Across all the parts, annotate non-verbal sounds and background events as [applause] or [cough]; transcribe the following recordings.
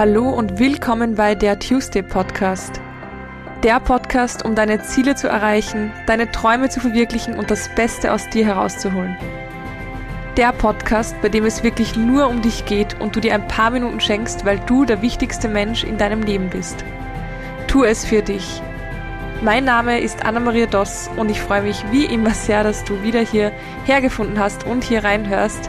Hallo und willkommen bei der Tuesday Podcast. Der Podcast, um deine Ziele zu erreichen, deine Träume zu verwirklichen und das Beste aus dir herauszuholen. Der Podcast, bei dem es wirklich nur um dich geht und du dir ein paar Minuten schenkst, weil du der wichtigste Mensch in deinem Leben bist. Tu es für dich. Mein Name ist Anna-Maria Doss und ich freue mich wie immer sehr, dass du wieder hier hergefunden hast und hier reinhörst.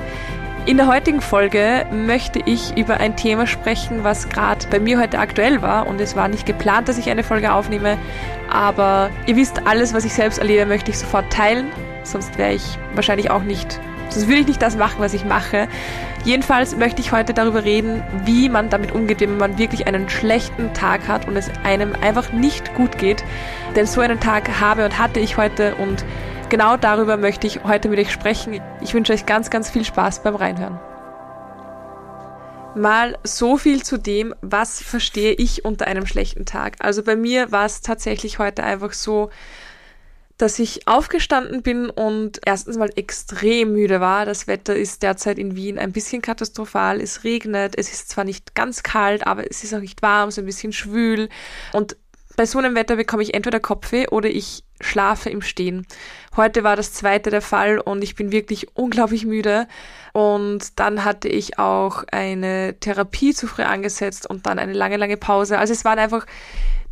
In der heutigen Folge möchte ich über ein Thema sprechen, was gerade bei mir heute aktuell war. Und es war nicht geplant, dass ich eine Folge aufnehme, aber ihr wisst, alles, was ich selbst erlebe, möchte ich sofort teilen, sonst wäre ich wahrscheinlich auch nicht, sonst würde ich nicht das machen, was ich mache. Jedenfalls möchte ich heute darüber reden, wie man damit umgeht, wenn man wirklich einen schlechten Tag hat und es einem einfach nicht gut geht, denn so einen Tag habe und hatte ich heute und genau darüber möchte ich heute mit euch sprechen. Ich wünsche euch ganz, ganz viel Spaß beim Reinhören. Mal so viel zu dem, was verstehe ich unter einem schlechten Tag. Also bei mir war es tatsächlich heute einfach so, dass ich aufgestanden bin und erstens mal extrem müde war. Das Wetter ist derzeit in Wien ein bisschen katastrophal. Es regnet, es ist zwar nicht ganz kalt, aber es ist auch nicht warm, so ein bisschen schwül. Und bei so einem Wetter bekomme ich entweder Kopfweh oder ich schlafe im Stehen. Heute war das zweite der Fall und ich bin wirklich unglaublich müde. Und dann hatte ich auch eine Therapie zu früh angesetzt und dann eine lange, lange Pause. Also es waren einfach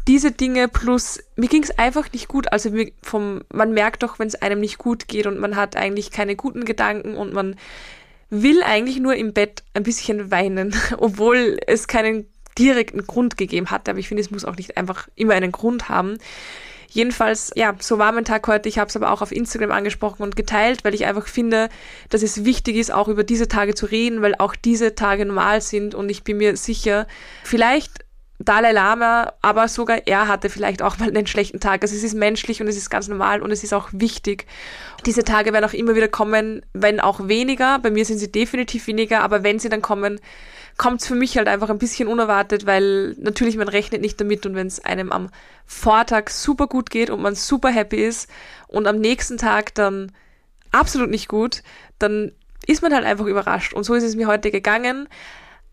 diese Dinge plus mir ging es einfach nicht gut. Also vom, man merkt doch, wenn es einem nicht gut geht und man hat eigentlich keine guten Gedanken und man will eigentlich nur im Bett ein bisschen weinen, [laughs] obwohl es keinen direkten Grund gegeben hatte. Aber ich finde, es muss auch nicht einfach immer einen Grund haben. Jedenfalls, ja, so war mein Tag heute. Ich habe es aber auch auf Instagram angesprochen und geteilt, weil ich einfach finde, dass es wichtig ist, auch über diese Tage zu reden, weil auch diese Tage normal sind und ich bin mir sicher, vielleicht Dalai Lama, aber sogar er hatte vielleicht auch mal einen schlechten Tag. Also es ist menschlich und es ist ganz normal und es ist auch wichtig. Diese Tage werden auch immer wieder kommen, wenn auch weniger. Bei mir sind sie definitiv weniger, aber wenn sie dann kommen, kommt es für mich halt einfach ein bisschen unerwartet, weil natürlich man rechnet nicht damit und wenn es einem am Vortag super gut geht und man super happy ist und am nächsten Tag dann absolut nicht gut, dann ist man halt einfach überrascht. Und so ist es mir heute gegangen.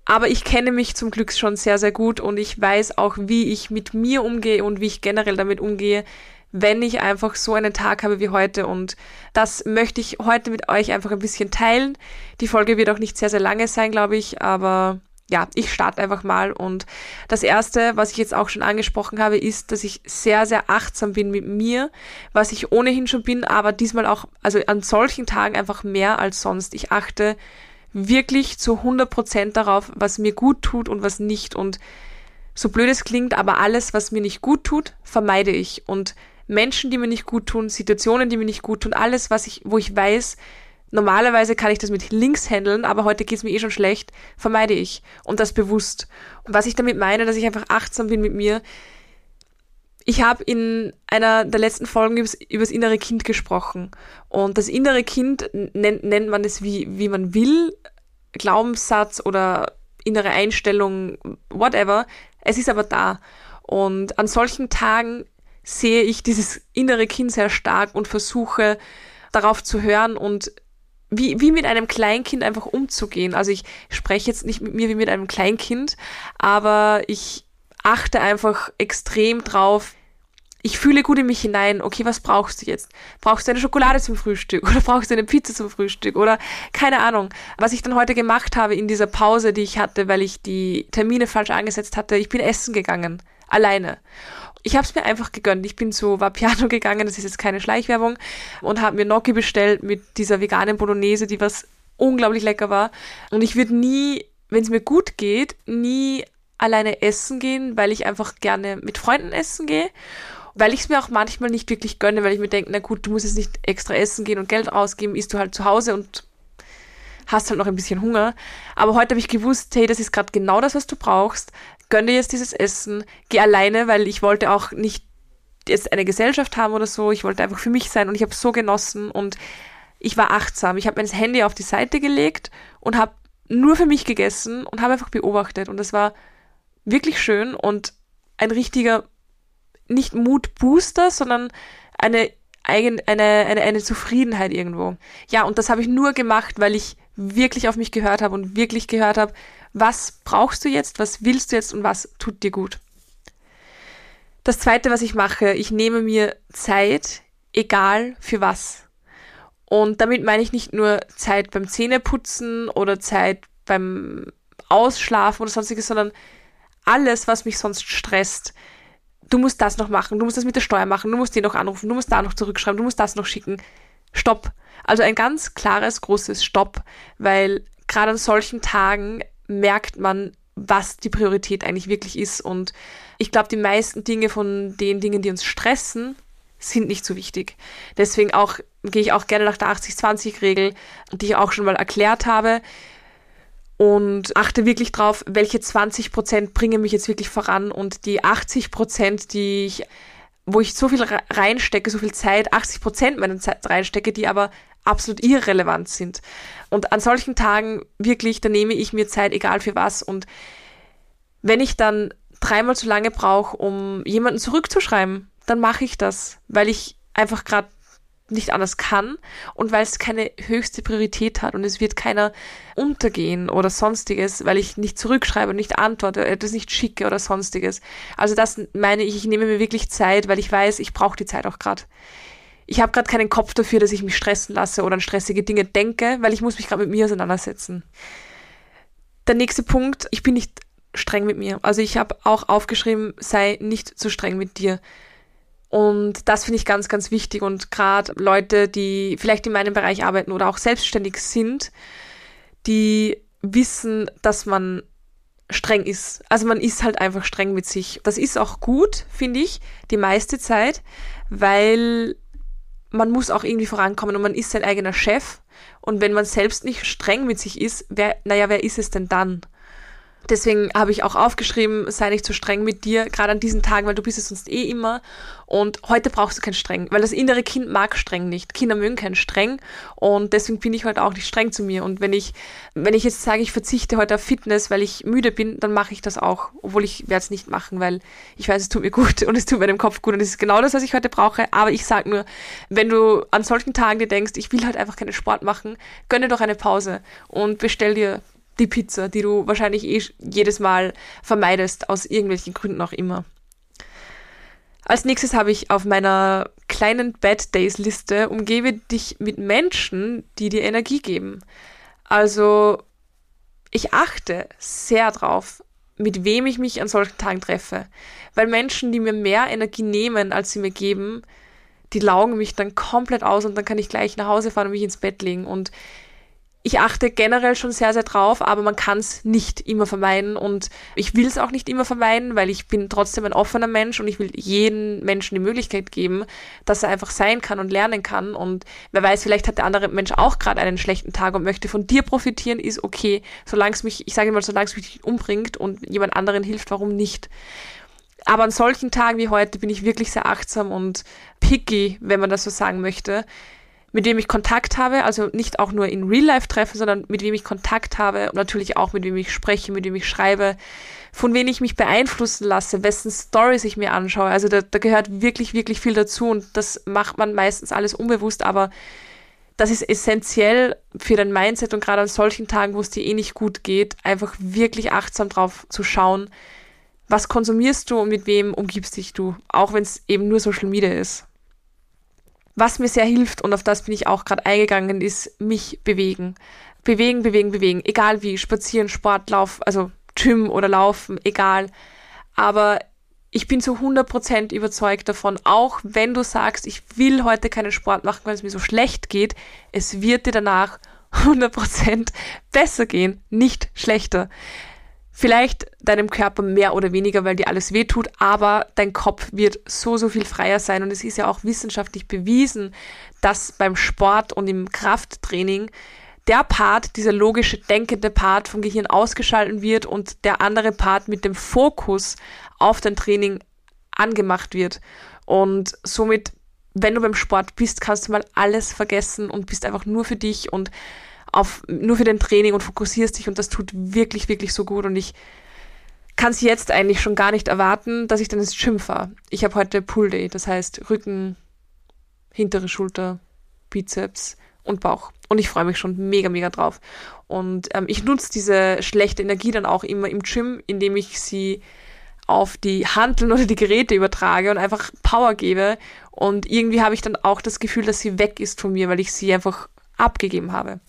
Aber ich kenne mich zum Glück schon sehr, sehr gut und ich weiß auch, wie ich mit mir umgehe und wie ich generell damit umgehe, wenn ich einfach so einen Tag habe wie heute. Und das möchte ich heute mit euch einfach ein bisschen teilen. Die Folge wird auch nicht sehr, sehr lange sein, glaube ich, aber ja, ich starte einfach mal. Und das Erste, was ich jetzt auch schon angesprochen habe, ist, dass ich sehr, sehr achtsam bin mit mir, was ich ohnehin schon bin, aber diesmal auch, also an solchen Tagen einfach mehr als sonst. Ich achte wirklich zu 100 Prozent darauf, was mir gut tut und was nicht. Und so blöd es klingt, aber alles, was mir nicht gut tut, vermeide ich. Und Menschen, die mir nicht gut tun, Situationen, die mir nicht gut tun, alles, was ich, wo ich weiß, normalerweise kann ich das mit links handeln, aber heute geht's mir eh schon schlecht, vermeide ich. Und das bewusst. Und was ich damit meine, dass ich einfach achtsam bin mit mir. Ich habe in einer der letzten Folgen übers, übers innere Kind gesprochen. Und das innere Kind nennt, nennt man es wie, wie man will, Glaubenssatz oder innere Einstellung, whatever. Es ist aber da. Und an solchen Tagen sehe ich dieses innere Kind sehr stark und versuche darauf zu hören und wie, wie mit einem Kleinkind einfach umzugehen. Also ich spreche jetzt nicht mit mir wie mit einem Kleinkind, aber ich achte einfach extrem drauf, ich fühle gut in mich hinein, okay, was brauchst du jetzt? Brauchst du eine Schokolade zum Frühstück [laughs] oder brauchst du eine Pizza zum Frühstück oder keine Ahnung. Was ich dann heute gemacht habe in dieser Pause, die ich hatte, weil ich die Termine falsch angesetzt hatte, ich bin essen gegangen, alleine ich habe es mir einfach gegönnt. Ich bin zu Vapiano [laughs] gegangen, das ist jetzt keine Schleichwerbung, und habe mir Gnocchi bestellt mit dieser veganen Bolognese, die was unglaublich lecker war. Und ich würde nie, wenn es mir gut geht, nie alleine essen gehen, weil ich einfach gerne mit Freunden essen gehe. Weil ich es mir auch manchmal nicht wirklich gönne, weil ich mir denke, na gut, du musst jetzt nicht extra essen gehen und Geld ausgeben, isst du halt zu Hause und hast halt noch ein bisschen Hunger. Aber heute habe ich gewusst, hey, das ist gerade genau das, was du brauchst gönn dir jetzt dieses Essen, geh alleine, weil ich wollte auch nicht jetzt eine Gesellschaft haben oder so. Ich wollte einfach für mich sein und ich habe so genossen und ich war achtsam. Ich habe mein Handy auf die Seite gelegt und habe nur für mich gegessen und habe einfach beobachtet und das war wirklich schön und ein richtiger nicht Mutbooster, sondern eine eine, eine, eine Zufriedenheit irgendwo. Ja, und das habe ich nur gemacht, weil ich wirklich auf mich gehört habe und wirklich gehört habe, was brauchst du jetzt, was willst du jetzt und was tut dir gut. Das zweite, was ich mache, ich nehme mir Zeit, egal für was. Und damit meine ich nicht nur Zeit beim Zähneputzen oder Zeit beim Ausschlafen oder sonstiges, sondern alles, was mich sonst stresst. Du musst das noch machen, du musst das mit der Steuer machen, du musst den noch anrufen, du musst da noch zurückschreiben, du musst das noch schicken. Stopp. Also ein ganz klares, großes Stopp, weil gerade an solchen Tagen merkt man, was die Priorität eigentlich wirklich ist. Und ich glaube, die meisten Dinge von den Dingen, die uns stressen, sind nicht so wichtig. Deswegen auch gehe ich auch gerne nach der 80-20-Regel, die ich auch schon mal erklärt habe. Und achte wirklich drauf, welche 20 Prozent bringen mich jetzt wirklich voran und die 80 Prozent, die ich, wo ich so viel reinstecke, so viel Zeit, 80 Prozent meiner Zeit reinstecke, die aber absolut irrelevant sind. Und an solchen Tagen wirklich, da nehme ich mir Zeit, egal für was. Und wenn ich dann dreimal zu lange brauche, um jemanden zurückzuschreiben, dann mache ich das, weil ich einfach gerade nicht anders kann und weil es keine höchste Priorität hat und es wird keiner untergehen oder sonstiges, weil ich nicht zurückschreibe und nicht antworte, etwas nicht schicke oder sonstiges. Also das meine ich, ich nehme mir wirklich Zeit, weil ich weiß, ich brauche die Zeit auch gerade. Ich habe gerade keinen Kopf dafür, dass ich mich stressen lasse oder an stressige Dinge denke, weil ich muss mich gerade mit mir auseinandersetzen. Der nächste Punkt, ich bin nicht streng mit mir. Also ich habe auch aufgeschrieben, sei nicht zu streng mit dir. Und das finde ich ganz, ganz wichtig. Und gerade Leute, die vielleicht in meinem Bereich arbeiten oder auch selbstständig sind, die wissen, dass man streng ist. Also man ist halt einfach streng mit sich. Das ist auch gut, finde ich, die meiste Zeit, weil man muss auch irgendwie vorankommen und man ist sein eigener Chef. Und wenn man selbst nicht streng mit sich ist, wer, naja, wer ist es denn dann? Deswegen habe ich auch aufgeschrieben, sei nicht so streng mit dir, gerade an diesen Tagen, weil du bist es sonst eh immer. Und heute brauchst du kein streng, weil das innere Kind mag streng nicht. Kinder mögen kein streng und deswegen bin ich heute auch nicht streng zu mir. Und wenn ich, wenn ich jetzt sage, ich verzichte heute auf Fitness, weil ich müde bin, dann mache ich das auch, obwohl ich werde es nicht machen, weil ich weiß, es tut mir gut [laughs] und es tut meinem Kopf gut und es ist genau das, was ich heute brauche. Aber ich sage nur, wenn du an solchen Tagen dir denkst, ich will halt einfach keinen Sport machen, gönne doch eine Pause und bestell dir die Pizza, die du wahrscheinlich eh jedes Mal vermeidest, aus irgendwelchen Gründen auch immer. Als nächstes habe ich auf meiner kleinen Bad Days Liste, umgebe dich mit Menschen, die dir Energie geben. Also ich achte sehr drauf, mit wem ich mich an solchen Tagen treffe. Weil Menschen, die mir mehr Energie nehmen, als sie mir geben, die laugen mich dann komplett aus und dann kann ich gleich nach Hause fahren und mich ins Bett legen. Und ich achte generell schon sehr, sehr drauf, aber man kann es nicht immer vermeiden und ich will es auch nicht immer vermeiden, weil ich bin trotzdem ein offener Mensch und ich will jedem Menschen die Möglichkeit geben, dass er einfach sein kann und lernen kann und wer weiß, vielleicht hat der andere Mensch auch gerade einen schlechten Tag und möchte von dir profitieren, ist okay, solange es mich, ich sage mal, solange es mich nicht umbringt und jemand anderen hilft, warum nicht? Aber an solchen Tagen wie heute bin ich wirklich sehr achtsam und picky, wenn man das so sagen möchte mit wem ich Kontakt habe, also nicht auch nur in Real-Life-Treffen, sondern mit wem ich Kontakt habe und natürlich auch mit wem ich spreche, mit wem ich schreibe, von wem ich mich beeinflussen lasse, wessen Stories ich mir anschaue. Also da, da gehört wirklich, wirklich viel dazu und das macht man meistens alles unbewusst, aber das ist essentiell für dein Mindset und gerade an solchen Tagen, wo es dir eh nicht gut geht, einfach wirklich achtsam drauf zu schauen, was konsumierst du und mit wem umgibst dich du, auch wenn es eben nur Social Media ist. Was mir sehr hilft, und auf das bin ich auch gerade eingegangen, ist mich bewegen. Bewegen, bewegen, bewegen. Egal wie, spazieren, Sport, Lauf, also Gym oder Laufen, egal. Aber ich bin zu 100% überzeugt davon, auch wenn du sagst, ich will heute keinen Sport machen, weil es mir so schlecht geht, es wird dir danach 100% besser gehen, nicht schlechter vielleicht deinem Körper mehr oder weniger, weil dir alles wehtut, aber dein Kopf wird so, so viel freier sein. Und es ist ja auch wissenschaftlich bewiesen, dass beim Sport und im Krafttraining der Part, dieser logische, denkende Part vom Gehirn ausgeschalten wird und der andere Part mit dem Fokus auf dein Training angemacht wird. Und somit, wenn du beim Sport bist, kannst du mal alles vergessen und bist einfach nur für dich und auf, nur für den Training und fokussierst dich und das tut wirklich, wirklich so gut und ich kann es jetzt eigentlich schon gar nicht erwarten, dass ich dann ins Gym fahre. Ich habe heute Pool Day, das heißt Rücken, hintere Schulter, Bizeps und Bauch. Und ich freue mich schon mega, mega drauf. Und ähm, ich nutze diese schlechte Energie dann auch immer im Gym, indem ich sie auf die Handeln oder die Geräte übertrage und einfach Power gebe. Und irgendwie habe ich dann auch das Gefühl, dass sie weg ist von mir, weil ich sie einfach abgegeben habe.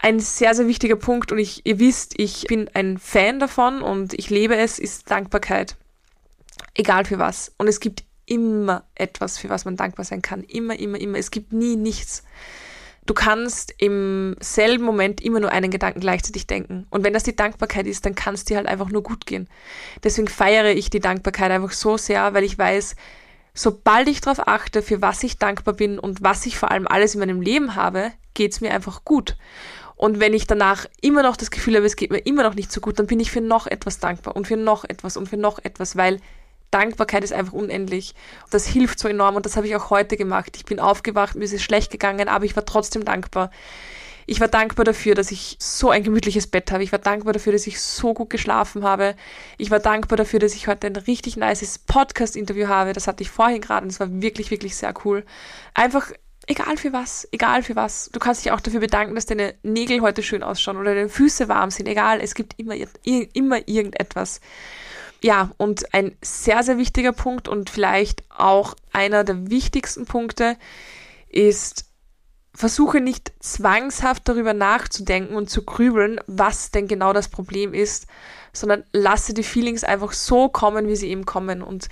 Ein sehr, sehr wichtiger Punkt und ich, ihr wisst, ich bin ein Fan davon und ich lebe es, ist Dankbarkeit. Egal für was. Und es gibt immer etwas, für was man dankbar sein kann. Immer, immer, immer. Es gibt nie nichts. Du kannst im selben Moment immer nur einen Gedanken gleichzeitig denken. Und wenn das die Dankbarkeit ist, dann kann es dir halt einfach nur gut gehen. Deswegen feiere ich die Dankbarkeit einfach so sehr, weil ich weiß, sobald ich darauf achte, für was ich dankbar bin und was ich vor allem alles in meinem Leben habe, geht es mir einfach gut. Und wenn ich danach immer noch das Gefühl habe, es geht mir immer noch nicht so gut, dann bin ich für noch etwas dankbar und für noch etwas und für noch etwas, weil Dankbarkeit ist einfach unendlich. Das hilft so enorm und das habe ich auch heute gemacht. Ich bin aufgewacht, mir ist es schlecht gegangen, aber ich war trotzdem dankbar. Ich war dankbar dafür, dass ich so ein gemütliches Bett habe. Ich war dankbar dafür, dass ich so gut geschlafen habe. Ich war dankbar dafür, dass ich heute ein richtig nices Podcast-Interview habe. Das hatte ich vorhin gerade und es war wirklich, wirklich sehr cool. Einfach egal für was, egal für was. Du kannst dich auch dafür bedanken, dass deine Nägel heute schön ausschauen oder deine Füße warm sind. Egal, es gibt immer, immer irgendetwas. Ja, und ein sehr, sehr wichtiger Punkt und vielleicht auch einer der wichtigsten Punkte ist, versuche nicht zwangshaft darüber nachzudenken und zu grübeln, was denn genau das Problem ist, sondern lasse die Feelings einfach so kommen, wie sie eben kommen. Und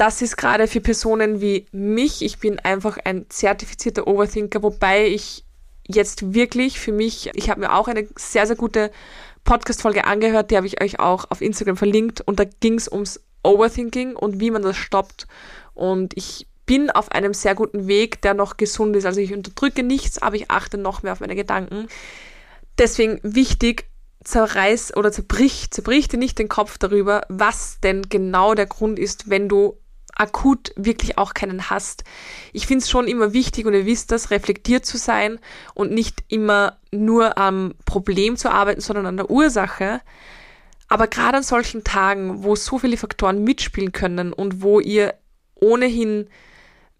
das ist gerade für Personen wie mich, ich bin einfach ein zertifizierter Overthinker, wobei ich jetzt wirklich für mich, ich habe mir auch eine sehr, sehr gute Podcast-Folge angehört, die habe ich euch auch auf Instagram verlinkt und da ging es ums Overthinking und wie man das stoppt. Und ich bin auf einem sehr guten Weg, der noch gesund ist. Also ich unterdrücke nichts, aber ich achte noch mehr auf meine Gedanken. Deswegen wichtig, zerreiß oder zerbrich, zerbrich dir nicht den Kopf darüber, was denn genau der Grund ist, wenn du akut wirklich auch keinen hast. Ich finde es schon immer wichtig und ihr wisst das, reflektiert zu sein und nicht immer nur am Problem zu arbeiten, sondern an der Ursache. Aber gerade an solchen Tagen, wo so viele Faktoren mitspielen können und wo ihr ohnehin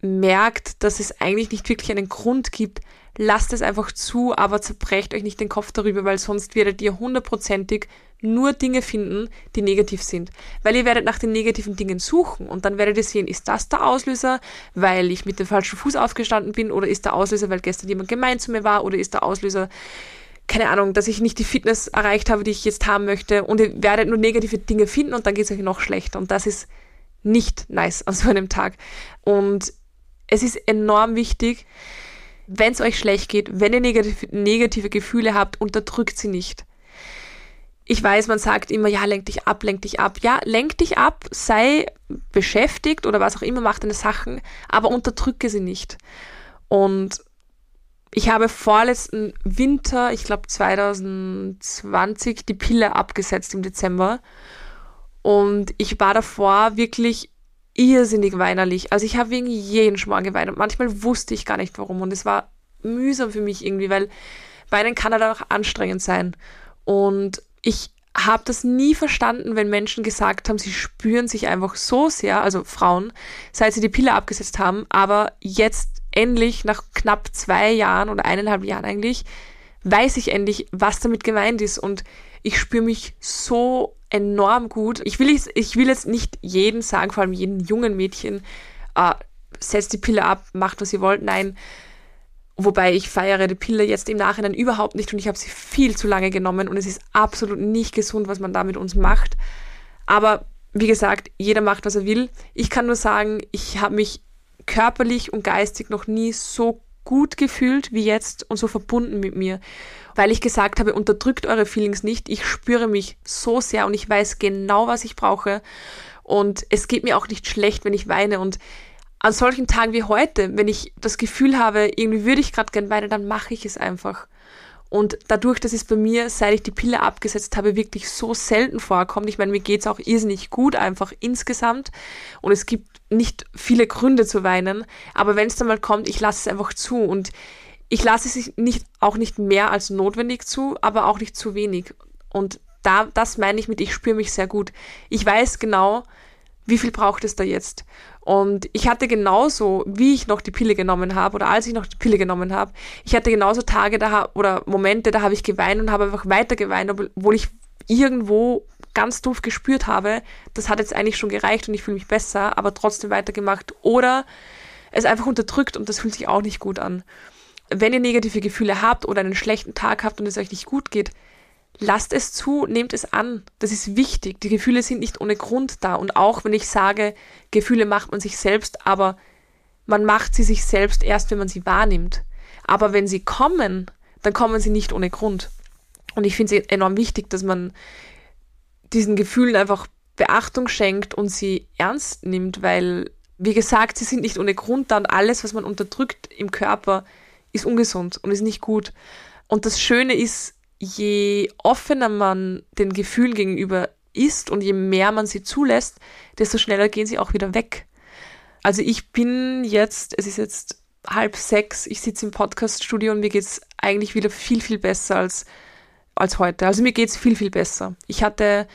merkt, dass es eigentlich nicht wirklich einen Grund gibt, lasst es einfach zu, aber zerbrecht euch nicht den Kopf darüber, weil sonst werdet ihr hundertprozentig nur Dinge finden, die negativ sind. Weil ihr werdet nach den negativen Dingen suchen und dann werdet ihr sehen, ist das der Auslöser, weil ich mit dem falschen Fuß aufgestanden bin oder ist der Auslöser, weil gestern jemand gemein zu mir war oder ist der Auslöser, keine Ahnung, dass ich nicht die Fitness erreicht habe, die ich jetzt haben möchte und ihr werdet nur negative Dinge finden und dann geht es euch noch schlechter und das ist nicht nice an so einem Tag. Und es ist enorm wichtig, wenn es euch schlecht geht, wenn ihr negative, negative Gefühle habt, unterdrückt sie nicht ich weiß, man sagt immer, ja, lenk dich ab, lenk dich ab. Ja, lenk dich ab, sei beschäftigt oder was auch immer, mach deine Sachen, aber unterdrücke sie nicht. Und ich habe vorletzten Winter, ich glaube 2020, die Pille abgesetzt im Dezember. Und ich war davor wirklich irrsinnig weinerlich. Also ich habe wegen jeden Schmarrn geweint und manchmal wusste ich gar nicht warum. Und es war mühsam für mich irgendwie, weil weinen kann halt auch anstrengend sein. Und ich habe das nie verstanden, wenn Menschen gesagt haben, sie spüren sich einfach so sehr, also Frauen, seit sie die Pille abgesetzt haben, aber jetzt endlich nach knapp zwei Jahren oder eineinhalb Jahren eigentlich, weiß ich endlich, was damit gemeint ist und ich spüre mich so enorm gut. Ich will, ich will jetzt nicht jeden sagen, vor allem jeden jungen Mädchen, äh, setzt die Pille ab, macht was ihr wollt. Nein, Wobei ich feiere die Pille jetzt im Nachhinein überhaupt nicht und ich habe sie viel zu lange genommen und es ist absolut nicht gesund, was man da mit uns macht. Aber wie gesagt, jeder macht, was er will. Ich kann nur sagen, ich habe mich körperlich und geistig noch nie so gut gefühlt wie jetzt und so verbunden mit mir, weil ich gesagt habe, unterdrückt eure Feelings nicht. Ich spüre mich so sehr und ich weiß genau, was ich brauche und es geht mir auch nicht schlecht, wenn ich weine und an solchen Tagen wie heute, wenn ich das Gefühl habe, irgendwie würde ich gerade gern weinen, dann mache ich es einfach. Und dadurch, dass es bei mir, seit ich die Pille abgesetzt habe, wirklich so selten vorkommt, ich meine, mir geht's auch irrsinnig gut einfach insgesamt und es gibt nicht viele Gründe zu weinen, aber wenn es dann mal kommt, ich lasse es einfach zu und ich lasse es nicht, auch nicht mehr als notwendig zu, aber auch nicht zu wenig. Und da, das meine ich mit, ich spüre mich sehr gut. Ich weiß genau, wie viel braucht es da jetzt? Und ich hatte genauso, wie ich noch die Pille genommen habe oder als ich noch die Pille genommen habe, ich hatte genauso Tage da oder Momente, da habe ich geweint und habe einfach weiter geweint, obwohl ich irgendwo ganz doof gespürt habe, das hat jetzt eigentlich schon gereicht und ich fühle mich besser, aber trotzdem weitergemacht oder es einfach unterdrückt und das fühlt sich auch nicht gut an. Wenn ihr negative Gefühle habt oder einen schlechten Tag habt und es euch nicht gut geht, lasst es zu, nehmt es an. Das ist wichtig. Die Gefühle sind nicht ohne Grund da. Und auch wenn ich sage, Gefühle macht man sich selbst, aber man macht sie sich selbst erst, wenn man sie wahrnimmt. Aber wenn sie kommen, dann kommen sie nicht ohne Grund. Und ich finde es enorm wichtig, dass man diesen Gefühlen einfach Beachtung schenkt und sie ernst nimmt, weil, wie gesagt, sie sind nicht ohne Grund da und alles, was man unterdrückt im Körper, ist ungesund und ist nicht gut. Und das Schöne ist, je offener man den Gefühlen gegenüber ist und je mehr man sie zulässt, desto schneller gehen sie auch wieder weg. Also ich bin jetzt, es ist jetzt halb sechs, ich sitze im Podcaststudio und mir geht es eigentlich wieder viel, viel besser als als heute. Also mir geht's viel, viel besser. Ich hatte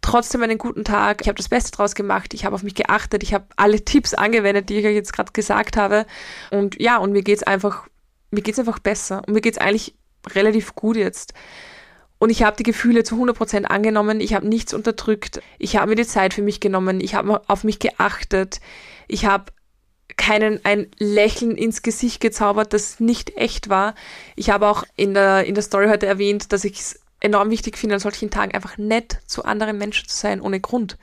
trotzdem einen guten Tag. Ich habe das Beste draus gemacht. Ich habe auf mich geachtet. Ich habe alle Tipps angewendet, die ich euch jetzt gerade gesagt habe. Und ja, und mir geht's einfach, mir geht's einfach besser. Und mir geht's eigentlich relativ gut jetzt. Und ich habe die Gefühle zu 100% angenommen. Ich habe nichts unterdrückt. Ich habe mir die Zeit für mich genommen. Ich habe auf mich geachtet. Ich habe keinen ein Lächeln ins Gesicht gezaubert, das nicht echt war. Ich habe auch in der, in der Story heute erwähnt, dass ich es enorm wichtig finde, an solchen Tagen einfach nett zu anderen Menschen zu sein, ohne Grund.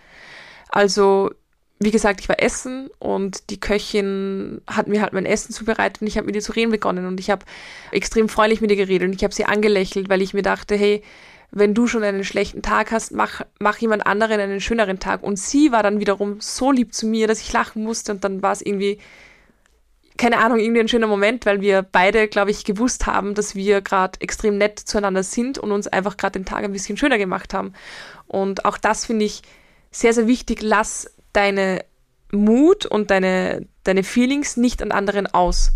Also, wie gesagt, ich war essen und die Köchin hat mir halt mein Essen zubereitet und ich habe mit ihr zu reden begonnen und ich habe extrem freundlich mit ihr geredet und ich habe sie angelächelt, weil ich mir dachte, hey, wenn du schon einen schlechten Tag hast, mach, mach jemand anderen einen schöneren Tag. Und sie war dann wiederum so lieb zu mir, dass ich lachen musste und dann war es irgendwie, keine Ahnung, irgendwie ein schöner Moment, weil wir beide, glaube ich, gewusst haben, dass wir gerade extrem nett zueinander sind und uns einfach gerade den Tag ein bisschen schöner gemacht haben. Und auch das finde ich sehr, sehr wichtig. Lass deine Mut und deine, deine Feelings nicht an anderen aus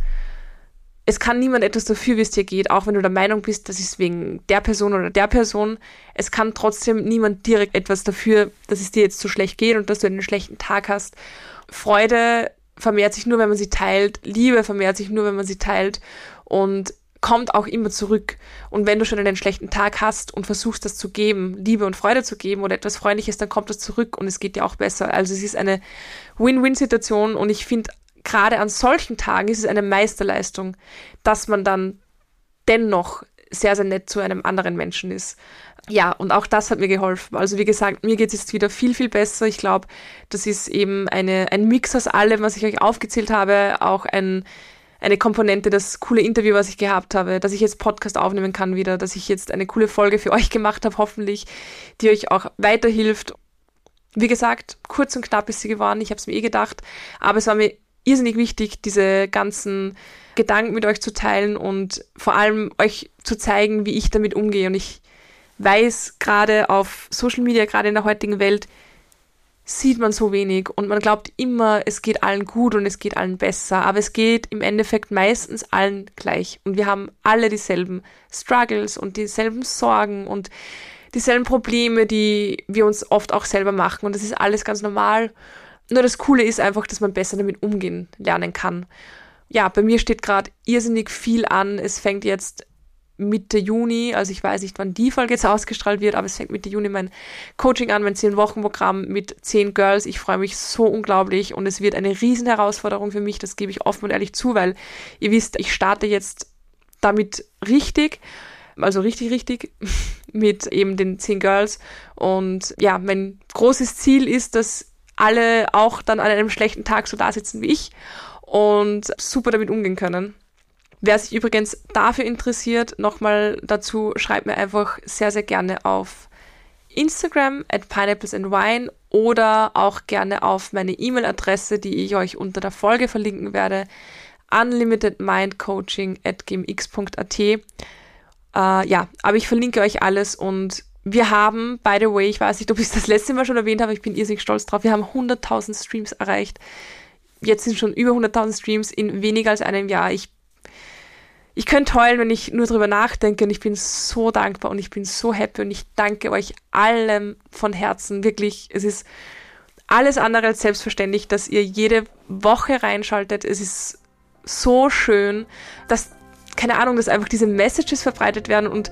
es kann niemand etwas dafür, wie es dir geht, auch wenn du der Meinung bist, das ist wegen der Person oder der Person. Es kann trotzdem niemand direkt etwas dafür, dass es dir jetzt so schlecht geht und dass du einen schlechten Tag hast. Freude vermehrt sich nur, wenn man sie teilt. Liebe vermehrt sich nur, wenn man sie teilt. Und kommt auch immer zurück. Und wenn du schon einen schlechten Tag hast und versuchst, das zu geben, Liebe und Freude zu geben oder etwas Freundliches, dann kommt das zurück und es geht dir auch besser. Also es ist eine Win-Win-Situation und ich finde gerade an solchen Tagen ist es eine Meisterleistung, dass man dann dennoch sehr, sehr nett zu einem anderen Menschen ist. Ja, und auch das hat mir geholfen. Also wie gesagt, mir geht es jetzt wieder viel, viel besser. Ich glaube, das ist eben eine, ein Mix aus allem, was ich euch aufgezählt habe, auch ein, eine Komponente, das coole Interview, was ich gehabt habe, dass ich jetzt Podcast aufnehmen kann wieder, dass ich jetzt eine coole Folge für euch gemacht habe, hoffentlich, die euch auch weiterhilft. Wie gesagt, kurz und knapp ist sie geworden, ich habe es mir eh gedacht, aber es war mir irrsinnig wichtig, diese ganzen Gedanken mit euch zu teilen und vor allem euch zu zeigen, wie ich damit umgehe. Und ich weiß, gerade auf Social Media, gerade in der heutigen Welt, sieht man so wenig und man glaubt immer, es geht allen gut und es geht allen besser, aber es geht im Endeffekt meistens allen gleich. Und wir haben alle dieselben Struggles und dieselben Sorgen und dieselben Probleme, die wir uns oft auch selber machen. Und das ist alles ganz normal. Nur das Coole ist einfach, dass man besser damit umgehen lernen kann. Ja, bei mir steht gerade irrsinnig viel an. Es fängt jetzt Mitte Juni, also ich weiß nicht, wann die Folge jetzt ausgestrahlt wird, aber es fängt Mitte Juni mein Coaching an, mein 10-Wochen-Programm mit 10 Girls. Ich freue mich so unglaublich und es wird eine riesen Herausforderung für mich, das gebe ich offen und ehrlich zu, weil ihr wisst, ich starte jetzt damit richtig, also richtig, richtig [laughs] mit eben den 10 Girls und ja, mein großes Ziel ist, dass alle auch dann an einem schlechten Tag so da sitzen wie ich und super damit umgehen können. Wer sich übrigens dafür interessiert, nochmal dazu, schreibt mir einfach sehr, sehr gerne auf Instagram at pineapples and wine oder auch gerne auf meine E-Mail-Adresse, die ich euch unter der Folge verlinken werde, unlimitedmindcoaching at gmx.at. Äh, ja, aber ich verlinke euch alles und wir haben, by the way, ich weiß nicht, ob ich das letzte Mal schon erwähnt habe, ich bin irrsinnig stolz drauf, wir haben 100.000 Streams erreicht. Jetzt sind schon über 100.000 Streams in weniger als einem Jahr. Ich, ich könnte heulen, wenn ich nur drüber nachdenke und ich bin so dankbar und ich bin so happy und ich danke euch allem von Herzen. Wirklich, es ist alles andere als selbstverständlich, dass ihr jede Woche reinschaltet. Es ist so schön, dass, keine Ahnung, dass einfach diese Messages verbreitet werden und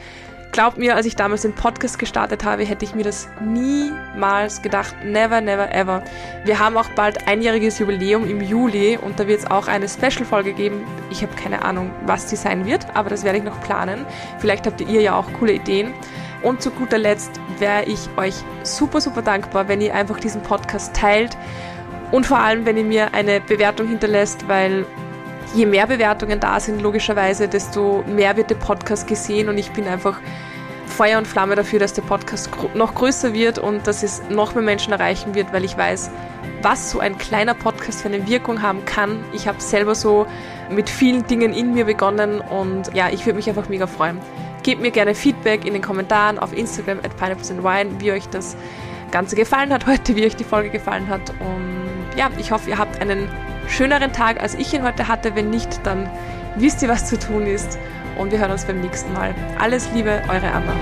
Glaubt mir, als ich damals den Podcast gestartet habe, hätte ich mir das niemals gedacht. Never, never, ever. Wir haben auch bald einjähriges Jubiläum im Juli und da wird es auch eine Special-Folge geben. Ich habe keine Ahnung, was die sein wird, aber das werde ich noch planen. Vielleicht habt ihr ja auch coole Ideen. Und zu guter Letzt wäre ich euch super, super dankbar, wenn ihr einfach diesen Podcast teilt und vor allem, wenn ihr mir eine Bewertung hinterlässt, weil je mehr Bewertungen da sind, logischerweise, desto mehr wird der Podcast gesehen und ich bin einfach Feuer und Flamme dafür, dass der Podcast noch größer wird und dass es noch mehr Menschen erreichen wird, weil ich weiß, was so ein kleiner Podcast für eine Wirkung haben kann. Ich habe selber so mit vielen Dingen in mir begonnen und ja, ich würde mich einfach mega freuen. Gebt mir gerne Feedback in den Kommentaren auf Instagram at Pineapples and Wine, wie euch das Ganze gefallen hat [laughs] heute, wie euch die Folge gefallen hat. Und ja, ich hoffe, ihr habt einen schöneren Tag, als ich ihn heute hatte. Wenn nicht, dann wisst ihr, was zu tun ist. Und wir hören uns beim nächsten Mal. Alles Liebe, eure Anna.